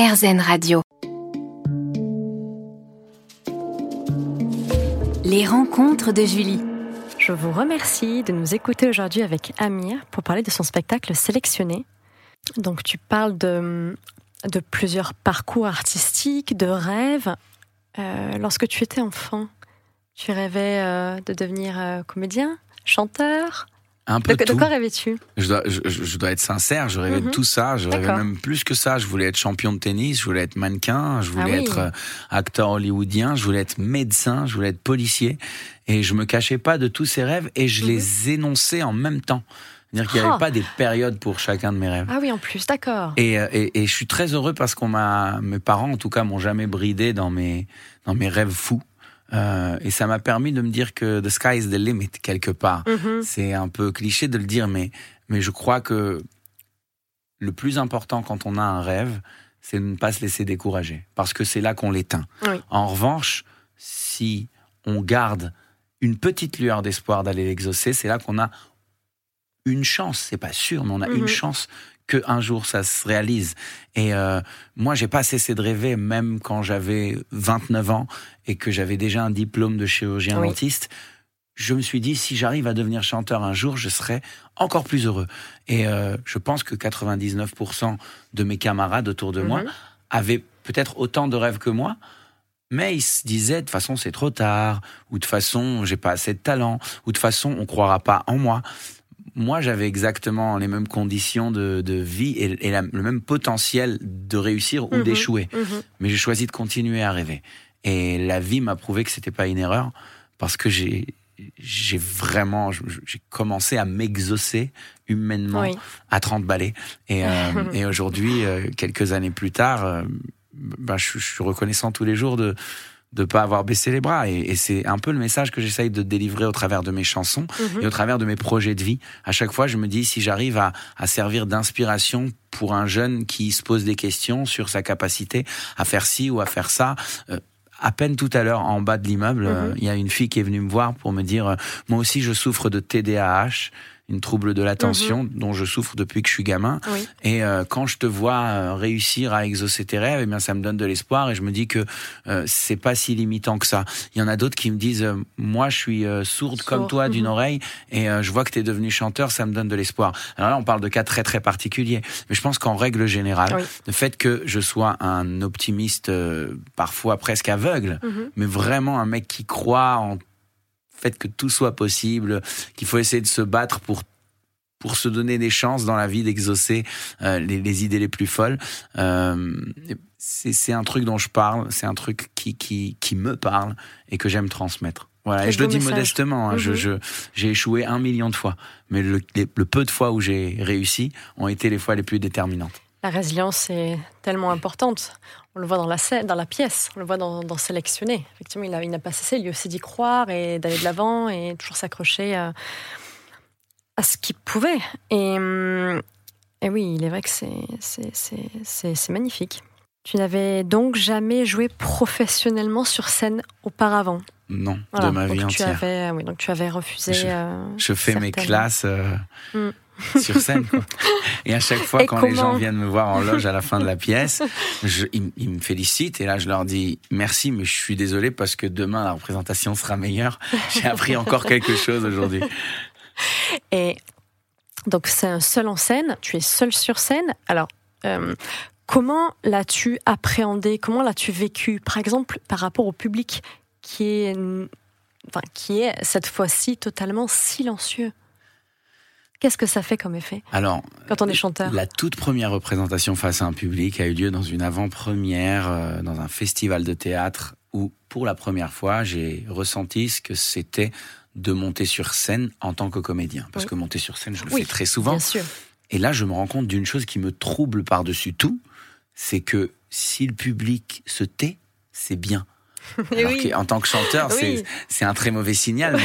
RZN Radio. Les rencontres de Julie. Je vous remercie de nous écouter aujourd'hui avec Amir pour parler de son spectacle sélectionné. Donc tu parles de, de plusieurs parcours artistiques, de rêves. Euh, lorsque tu étais enfant, tu rêvais euh, de devenir euh, comédien, chanteur un peu de, tout. de quoi rêvais-tu? Je dois, je, je dois, être sincère, je rêvais Mhm. de tout ça. Je rêvais même plus que ça. Je voulais être champion de tennis, je voulais être mannequin, je voulais Ah oui. être euh, acteur hollywoodien, je voulais être médecin, je voulais être policier. Et je me cachais pas de tous ces rêves et je les énonçais en même temps. C'est-à-dire qu'il n'y Mhm. Avait pas des périodes pour chacun de mes rêves. Ah oui, en plus, d'accord. Et, euh, et, et je suis très heureux parce qu'on m'a, mes parents en tout cas, m'ont jamais bridé dans mes, dans mes rêves fous. Euh, et ça m'a permis de me dire que the sky is the limit quelque part. Mhm. C'est un peu cliché de le dire, mais, mais je crois que le plus important quand on a un rêve, c'est de ne pas se laisser décourager, parce que c'est là qu'on l'éteint. Oui. En revanche, si on garde une petite lueur d'espoir d'aller l'exaucer, c'est là qu'on a une chance. C'est pas sûr, mais on a une chance que un jour ça se réalise. Et euh, moi, j'ai pas cessé de rêver, même quand j'avais 29 ans et que j'avais déjà un diplôme de chirurgien Oui. dentiste. Je me suis dit, si j'arrive à devenir chanteur un jour, je serai encore plus heureux. Et euh, je pense que 99% de mes camarades autour de moi Mhm. avaient peut-être autant de rêves que moi, mais ils se disaient de toute façon c'est trop tard, ou de toute façon j'ai pas assez de talent, ou de toute façon on croira pas en moi. Moi j'avais exactement les mêmes conditions de, de vie et, et la- le même potentiel de réussir ou Mhm. d'échouer, Mhm. mais j'ai choisi de continuer à rêver. Et la vie m'a prouvé que c'était pas une erreur parce que j'ai j'ai vraiment j'ai commencé à m'exaucer humainement Oui. à 30 balais. Et, euh, et aujourd'hui, euh, quelques années plus tard, ben, je suis reconnaissant tous les jours de de pas avoir baissé les bras. Et, et c'est un peu le message que j'essaye de délivrer au travers de mes chansons Mhm. et au travers de mes projets de vie. À chaque fois, je me dis, si j'arrive à, à servir d'inspiration pour un jeune qui se pose des questions sur sa capacité à faire ci ou à faire ça, euh, à peine tout à l'heure, en bas de l'immeuble, euh, il y a une fille qui est venue me voir pour me dire, euh, moi aussi, je souffre de TDAH, une trouble de l'attention dont je souffre depuis que je suis gamin. Oui. Et euh, quand je te vois euh, réussir à exaucer tes rêves, eh bien ça me donne de l'espoir et je me dis que euh, c'est pas si limitant que ça. Il y en a d'autres qui me disent euh, moi je suis euh, sourde comme toi d'une mhm. oreille et euh, je vois que tu es devenu chanteur, ça me donne de l'espoir. Alors là on parle de cas très très particuliers, mais je pense qu'en règle générale, Oui. le fait que je sois un optimiste euh, parfois presque aveugle, Mhm. mais vraiment un mec qui croit en fait que tout soit possible, qu'il faut essayer de se battre pour pour se donner des chances dans la vie d'exaucer euh, les, les idées les plus folles. Euh, c'est un truc dont je parle, c'est un truc qui, qui, qui me parle et que j'aime transmettre. Voilà, et je le dis message. modestement, hein, Mhm. je, j'ai échoué un million de fois, mais le, les- le peu de fois où j'ai réussi ont été les fois les plus déterminantes. La résilience est tellement importante. On le voit dans la scène, dans la pièce, on le voit dans, dans Sélectionné. Effectivement, il n'a pas cessé lui aussi d'y croire et d'aller de l'avant et toujours s'accrocher à, à ce qu'il pouvait. Et, hum, et oui, il est vrai que c'est- magnifique. Tu n'avais donc jamais joué professionnellement sur scène auparavant? Non, Voilà. de ma donc vie tu entière. avais, oui, donc tu avais refusé. Je- euh, Je fais mes classes euh, Mm. sur scène. quoi. Et à chaque fois, Et quand les gens viennent me voir en loge à la fin de la pièce, je, ils, ils me félicitent et là, je leur dis merci, mais je suis désolé parce que demain, la représentation sera meilleure. J'ai appris encore quelque chose aujourd'hui. Et donc, c'est un seul en scène, tu es seul sur scène. Alors, euh, comment l'as-tu appréhendé? Comment l'as-tu vécu Par exemple, par rapport au public qui est, enfin, qui est cette fois-ci totalement silencieux? Qu'est-ce que ça fait comme effet Alors, quand on est chanteur la toute première représentation face à un public a eu lieu dans une avant-première, euh, dans un festival de théâtre où, pour la première fois, j'ai ressenti ce que c'était de monter sur scène en tant que comédien. Parce Oui. que monter sur scène, je le Oui, fais très souvent. Bien sûr. Et là, je me rends compte d'une chose qui me trouble par-dessus tout, c'est que si le public se tait, c'est bien. Alors oui. qu'en tant que chanteur, c'est Oui. c'est un très mauvais signal.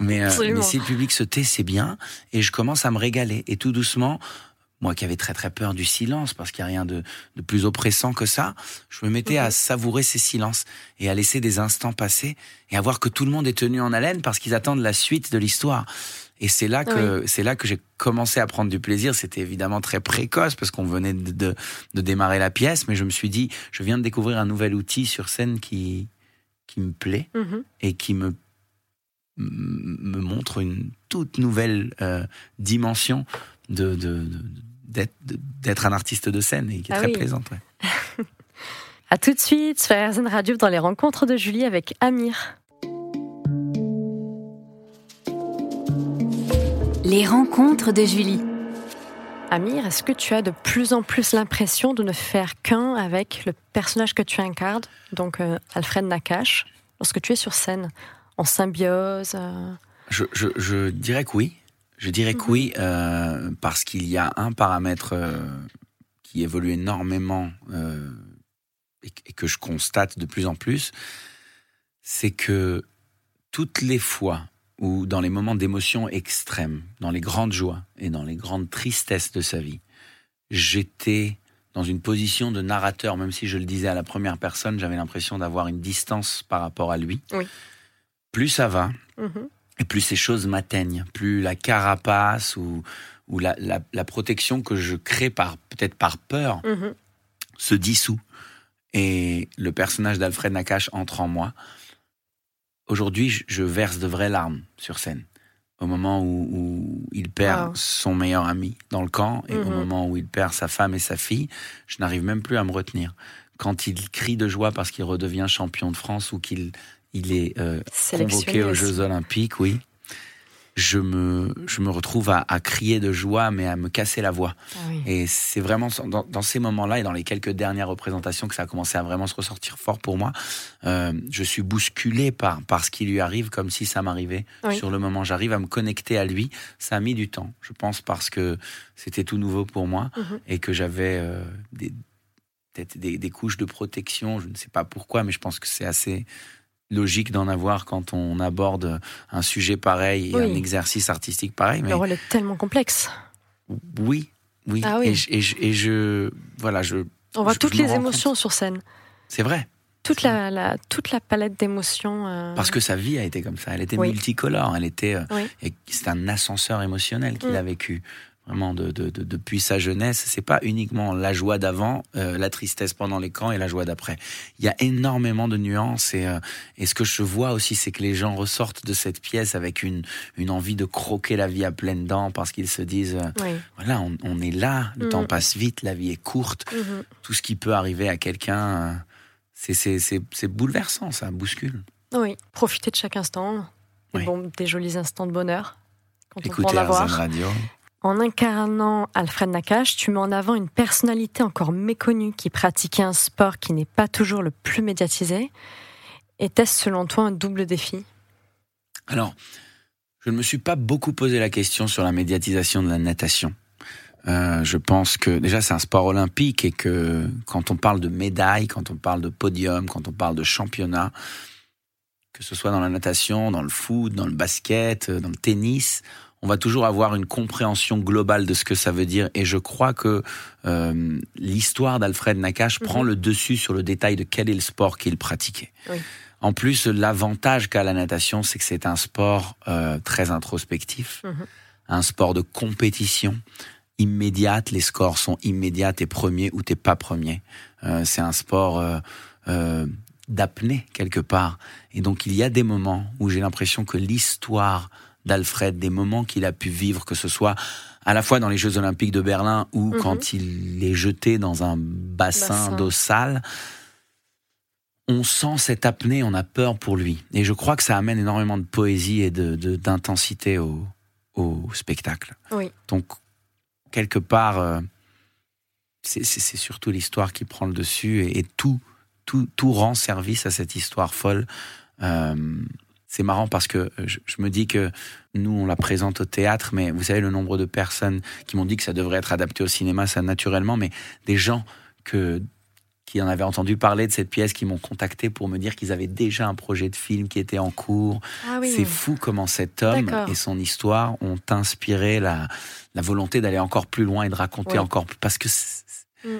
Mais, mais, euh, mais si le public se tait, c'est bien. Et je commence à me régaler. Et tout doucement, moi qui avais très très peur du silence, parce qu'il n'y a rien de, de plus oppressant que ça, je me mettais à Mhm. savourer ces silences et à laisser des instants passer et à voir que tout le monde est tenu en haleine parce qu'ils attendent la suite de l'histoire. Et c'est là que c'est là que j'ai commencé à prendre du plaisir. C'était évidemment très précoce parce qu'on venait de, de, de, démarrer la pièce, mais je me suis dit, je viens de découvrir un nouvel outil sur scène qui qui me plaît Mhm. et qui me me montre une toute nouvelle euh, dimension de, d'être un artiste de scène et qui est Ah très oui. plaisante. ouais. À tout de suite sur RZN Radio dans les rencontres de Julie avec Amir. Les rencontres de Julie. Amir, est-ce que tu as de plus en plus l'impression de ne faire qu'un avec le personnage que tu incarnes, donc euh, Alfred Nakache, lorsque tu es sur scène, en symbiose euh, Je, je, je dirais que oui. Je dirais que oui, euh, parce qu'il y a un paramètre qui évolue énormément et, et que je constate de plus en plus, c'est que toutes les fois où, dans les moments d'émotion extrême, dans les grandes joies et dans les grandes tristesses de sa vie, j'étais dans une position de narrateur, même si je le disais à la première personne, j'avais l'impression d'avoir une distance par rapport à lui. Oui. Plus ça va, mhm. et plus ces choses m'atteignent, plus la carapace ou, ou la, la, la protection que je crée par peut-être par peur Mhm. se dissout et le personnage d'Alfred Nakache entre en moi. Aujourd'hui, je, verse de vraies larmes sur scène. Au moment où, où il perd Wow. son meilleur ami dans le camp et au Mhm. moment où il perd sa femme et sa fille, je n'arrive même plus à me retenir. Quand il crie de joie parce qu'il redevient champion de France ou qu'il il est euh, convoqué aux. Jeux Olympiques, oui, je me, je me retrouve à, à crier de joie, mais à me casser la voix. Ah oui. Et c'est vraiment dans, dans ces moments-là et dans les quelques dernières représentations que ça a commencé à vraiment se ressortir fort pour moi. Euh, je suis bousculé par, par ce qui lui arrive comme si ça m'arrivait Oui. sur le moment. J'arrive à me connecter à lui. Ça a mis du temps, je pense, parce que c'était tout nouveau pour moi Mhm. et que j'avais euh, des, des couches de protection. Je ne sais pas pourquoi, mais je pense que c'est assez logique d'en avoir quand on aborde un sujet pareil et Oui. un exercice artistique pareil. Mais Le rôle est tellement complexe. oui, oui. Ah oui. Et, je, et je- et je- voilà, je, On voit Je- toutes les émotions sur scène. c'est vrai. Toute la, la- toute la palette d'émotions. euh, Parce que sa vie a été comme ça. Elle était Oui. multicolore. Elle était, euh, Oui. et c'est un ascenseur émotionnel qu'il Mm. a vécu. Vraiment, de, de- de- depuis sa jeunesse, c'est pas uniquement la joie d'avant, euh, la tristesse pendant les camps et la joie d'après. Il y a énormément de nuances et, euh, et ce que je vois aussi, c'est que les gens ressortent de cette pièce avec une, une envie de croquer la vie à pleines dents parce qu'ils se disent, euh, Oui. voilà, on, on est là, le Mm. temps passe vite, la vie est courte, Mhm. tout ce qui peut arriver à quelqu'un, c'est- bouleversant, ça bouscule. Oui. Profiter de chaque instant. Oui. bons- des jolis instants de bonheur. Quand on peut Écoutez en avoir. RZN Radio. En incarnant Alfred Nakache, tu mets en avant une personnalité encore méconnue qui pratiquait un sport qui n'est pas toujours le plus médiatisé. Était-ce selon toi un double défi? Alors, je ne me suis pas beaucoup posé la question sur la médiatisation de la natation. Euh, je pense que déjà c'est un sport olympique et que quand on parle de médailles, quand on parle de podium, quand on parle de championnat, que ce soit dans la natation, dans le foot, dans le basket, dans le tennis, on va toujours avoir une compréhension globale de ce que ça veut dire. Et je crois que euh, l'histoire d'Alfred Nakache Mhm. prend le dessus sur le détail de quel est le sport qu'il pratiquait. Oui. En plus, l'avantage qu'a la natation, c'est que c'est un sport euh, très introspectif, Mhm. un sport de compétition immédiate. Les scores sont immédiats. T'es premier ou t'es pas premier. Euh, c'est un sport d'apnée quelque part. Et donc il y a des moments où j'ai l'impression que l'histoire d'Alfred, des moments qu'il a pu vivre, que ce soit à la fois dans les Jeux Olympiques de Berlin ou Mhm. quand il est jeté dans un bassin, Bassin. d'eau sale, on sent cette apnée, on a peur pour lui. Et je crois que ça amène énormément de poésie et de- de- d'intensité au, au spectacle. Oui. Donc, quelque part, euh, c'est surtout l'histoire qui prend le dessus et, et tout, tout, tout rend service à cette histoire folle. Euh, c'est marrant parce que je, je me dis que nous, on la présente au théâtre, mais vous savez, le nombre de personnes qui m'ont dit que ça devrait être adapté au cinéma, ça naturellement, mais des gens que, qui en avaient entendu parler de cette pièce, qui m'ont contacté pour me dire qu'ils avaient déjà un projet de film qui était en cours. Ah oui. C'est fou comment cet homme et son histoire ont inspiré la, la volonté d'aller encore plus loin et de raconter Oui. encore plus. Parce que Mm.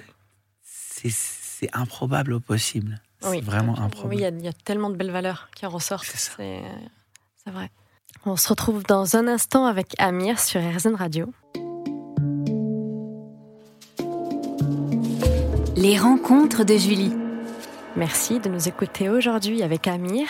c'est improbable au possible. C'est Oui. vraiment Oui, il y, a- il y a tellement de belles valeurs qui en ressortent. C'est ça. C'est c'est vrai. On se retrouve dans un instant avec Amir sur RZN Radio. Les rencontres de Julie. Merci de nous écouter aujourd'hui avec Amir.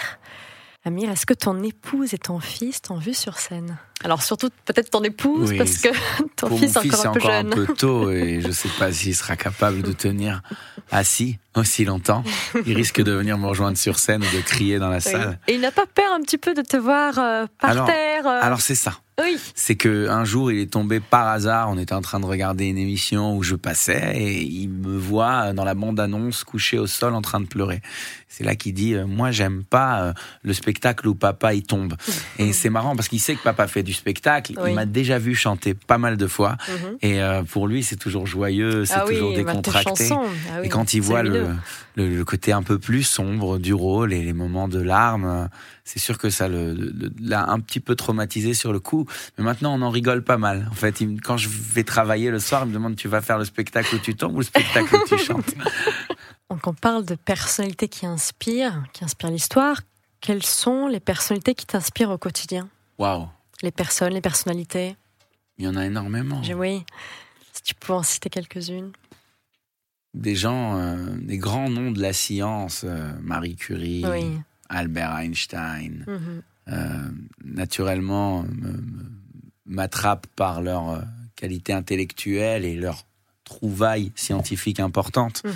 Amir, est-ce que ton épouse et ton fils t'ont vu sur scène? Alors surtout peut-être ton épouse parce que ton fils est encore un peu encore jeune. un peu tôt et je ne sais pas s'il sera capable de tenir assis aussi longtemps. Il risque de venir me rejoindre sur scène ou de crier dans la salle. Et il n'a pas peur un petit peu de te voir euh, par alors, terre euh... Alors c'est ça. Oui. C'est que un jour, il est tombé par hasard. On était en train de regarder une émission où je passais et il me voit dans la bande-annonce couché au sol en train de pleurer. C'est là qu'il dit euh, Moi, j'aime pas euh, le spectacle où papa il tombe. et c'est marrant parce qu'il sait que papa fait du spectacle. Oui. Il m'a déjà vu chanter pas mal de fois. Mhm. Et euh, pour lui, c'est toujours joyeux, c'est Ah toujours décontracté. Ah Et quand il voit le, lumineux. le, le côté un peu plus sombre du rôle et les moments de larmes, c'est sûr que ça l'a un petit peu traumatisé sur le coup. Mais maintenant, on en rigole pas mal. En fait, quand je vais travailler le soir, il me demande tu vas faire le spectacle où tu tombes ou le spectacle où tu chantes? Donc on parle de personnalités qui inspirent, qui inspirent l'histoire. Quelles sont les personnalités qui t'inspirent au quotidien? Waouh, Les personnes, les personnalités? Il y en a énormément. Oui. Si tu peux en citer quelques-unes. Des gens, euh, des grands noms de la science, euh, Marie Curie, Oui. Albert Einstein, Mhm. Naturellement me- me- m'attrapent par leur euh, qualité intellectuelle et leur trouvailles scientifiques importantes. Mhm.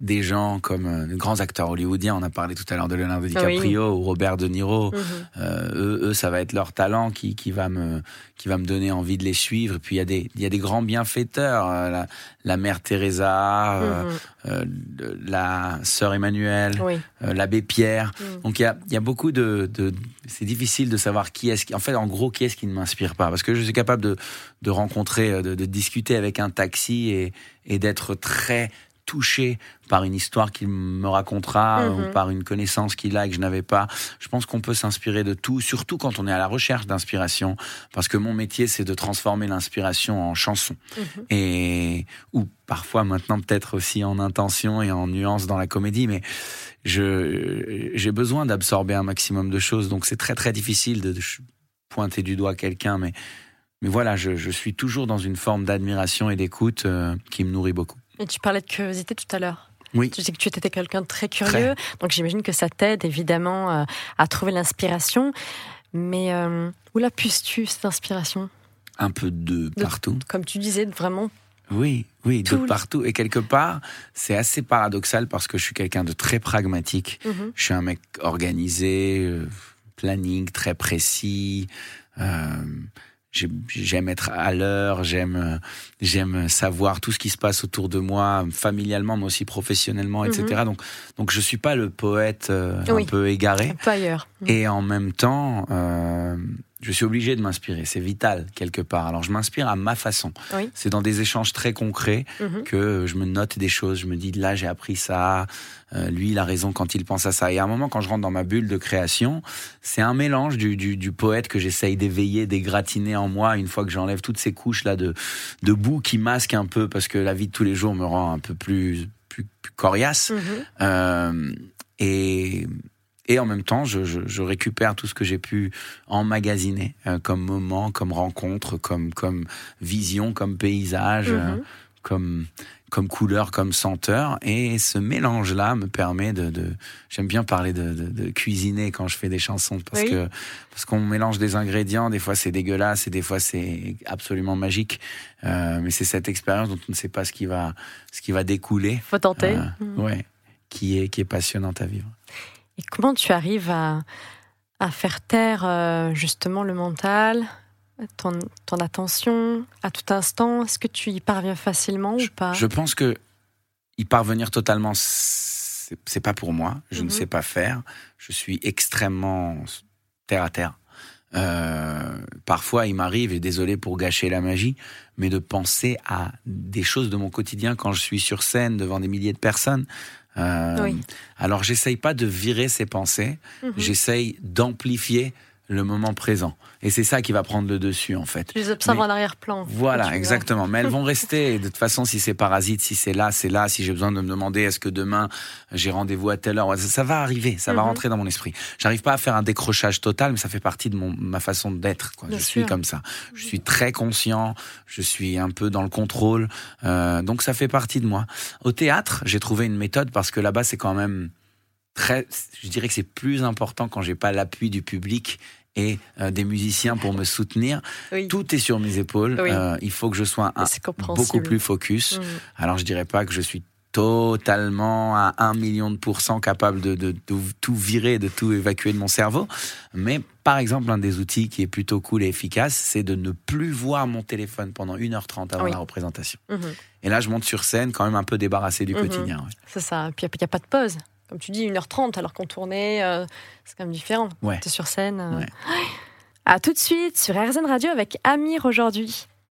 Des gens comme euh, de grands acteurs hollywoodiens, on a parlé tout à l'heure de Leonardo DiCaprio ou Robert De Niro. Mhm. Euh, eux, eux, ça va être leur talent qui, qui va me qui va me donner envie de les suivre. Et puis il y a des il y a des grands bienfaiteurs, euh, la, la mère Teresa, Mhm. euh, la sœur Emmanuelle, Oui. euh, l'abbé Pierre. Mhm. Donc il y a, il y a beaucoup de, de c'est difficile de savoir qui est-ce qui en fait en gros qui est-ce qui ne m'inspire pas parce que je suis capable de de rencontrer de, de discuter avec un taxi et et d'être très touché par une histoire qu'il me racontera Mhm. ou par une connaissance qu'il a et que je n'avais pas. Je pense qu'on peut s'inspirer de tout, surtout quand on est à la recherche d'inspiration, parce que mon métier c'est de transformer l'inspiration en chanson Mhm. et ou parfois maintenant peut-être aussi en intention et en nuance dans la comédie, mais je j'ai besoin d'absorber un maximum de choses, donc c'est très très difficile de, de pointer du doigt quelqu'un, mais mais voilà, je, je suis toujours dans une forme d'admiration et d'écoute euh, qui me nourrit beaucoup. Et tu parlais de curiosité tout à l'heure. Oui. Tu sais que tu étais quelqu'un de très curieux, donc j'imagine que ça t'aide évidemment euh, à trouver l'inspiration. Mais euh, où la puisses-tu cette inspiration? Un peu de De- partout. Comme tu disais, vraiment. Oui, oui, de partout. Et quelque part, c'est assez paradoxal parce que je suis quelqu'un de très pragmatique. Mhm. Je suis un mec organisé, euh, planning très précis. euh, J'aime être à l'heure, j'aime j'aime savoir tout ce qui se passe autour de moi, familialement, mais aussi professionnellement, etc. Donc, donc je suis pas le poète euh, Oui. un peu égaré. Un peu ailleurs. Et en même temps, euh, je suis obligé de m'inspirer. C'est vital quelque part. Alors je m'inspire à ma façon. Oui. C'est dans des échanges très concrets Mhm. que je me note des choses. Je me dis là j'ai appris ça. Euh, lui il a raison quand il pense à ça. Et à un moment quand je rentre dans ma bulle de création, c'est un mélange du, du, du poète que j'essaye d'éveiller, d'égratigner en moi une fois que j'enlève toutes ces couches là de, de boue qui masquent un peu parce que la vie de tous les jours me rend un peu plus plus, plus coriace. Mhm. Euh, et, et en même temps, je, je, je récupère tout ce que j'ai pu emmagasiner euh, comme moment, comme rencontre, comme, comme vision, comme paysage, euh, Mhm. comme, comme couleur, comme senteur. Et ce mélange-là me permet de... de J'aime bien parler de, de, de cuisiner quand je fais des chansons parce Oui. que parce qu'on mélange des ingrédients. Des fois, c'est dégueulasse et des fois, c'est absolument magique. Euh, mais c'est cette expérience dont on ne sait pas ce qui va, ce qui va découler. Faut tenter. Euh, Mhm. ouais, qui est, qui est passionnante à vivre. Et comment tu arrives à, à faire taire euh, justement le mental, ton, ton attention à tout instant? Est-ce que tu y parviens facilement ou pas? Je pense que y parvenir totalement, c'est c'est pas pour moi. Je ne Mhm. sais pas faire. Je suis extrêmement terre à terre. Euh, parfois, il m'arrive, et désolé pour gâcher la magie, mais de penser à des choses de mon quotidien quand je suis sur scène devant des milliers de personnes. Euh, Oui. Alors, j'essaye pas de virer ces pensées. Mhm. J'essaye d'amplifier le moment présent. Et c'est ça qui va prendre le dessus, en fait. Tu les observes en arrière-plan. Voilà, exactement. Mais elles vont rester. De toute façon, si c'est parasite, si c'est là, c'est là. Si j'ai besoin de me demander est-ce que demain j'ai rendez-vous à telle heure, ça, va arriver, ça va mhm. rentrer dans mon esprit. J'arrive pas à faire un décrochage total, mais ça fait partie de mon, ma façon d'être. Je suis comme ça. Je suis très conscient. Je suis un peu dans le contrôle. Euh, donc ça fait partie de moi. Au théâtre, j'ai trouvé une méthode parce que là-bas, c'est quand même très. Je dirais que c'est plus important quand j'ai pas l'appui du public et euh, des musiciens pour me soutenir. Tout est sur mes épaules. Euh, il faut que je sois beaucoup plus focus. Mm. Alors je dirais pas que je suis totalement à un million de pourcents capable de, de, tout virer, de tout évacuer de mon cerveau. Mais par exemple, un des outils qui est plutôt cool et efficace, c'est de ne plus voir mon téléphone pendant 1h30 avant la représentation. Mm-hmm. Et là, je monte sur scène quand même un peu débarrassé du mm-hmm. quotidien. C'est ça. Puis il n'y a pas de pause comme tu dis, 1h30 alors qu'on tournait, euh, c'est quand même différent. Ouais. Tu es sur scène. Euh. À tout de suite sur RZN Radio avec Amir aujourd'hui.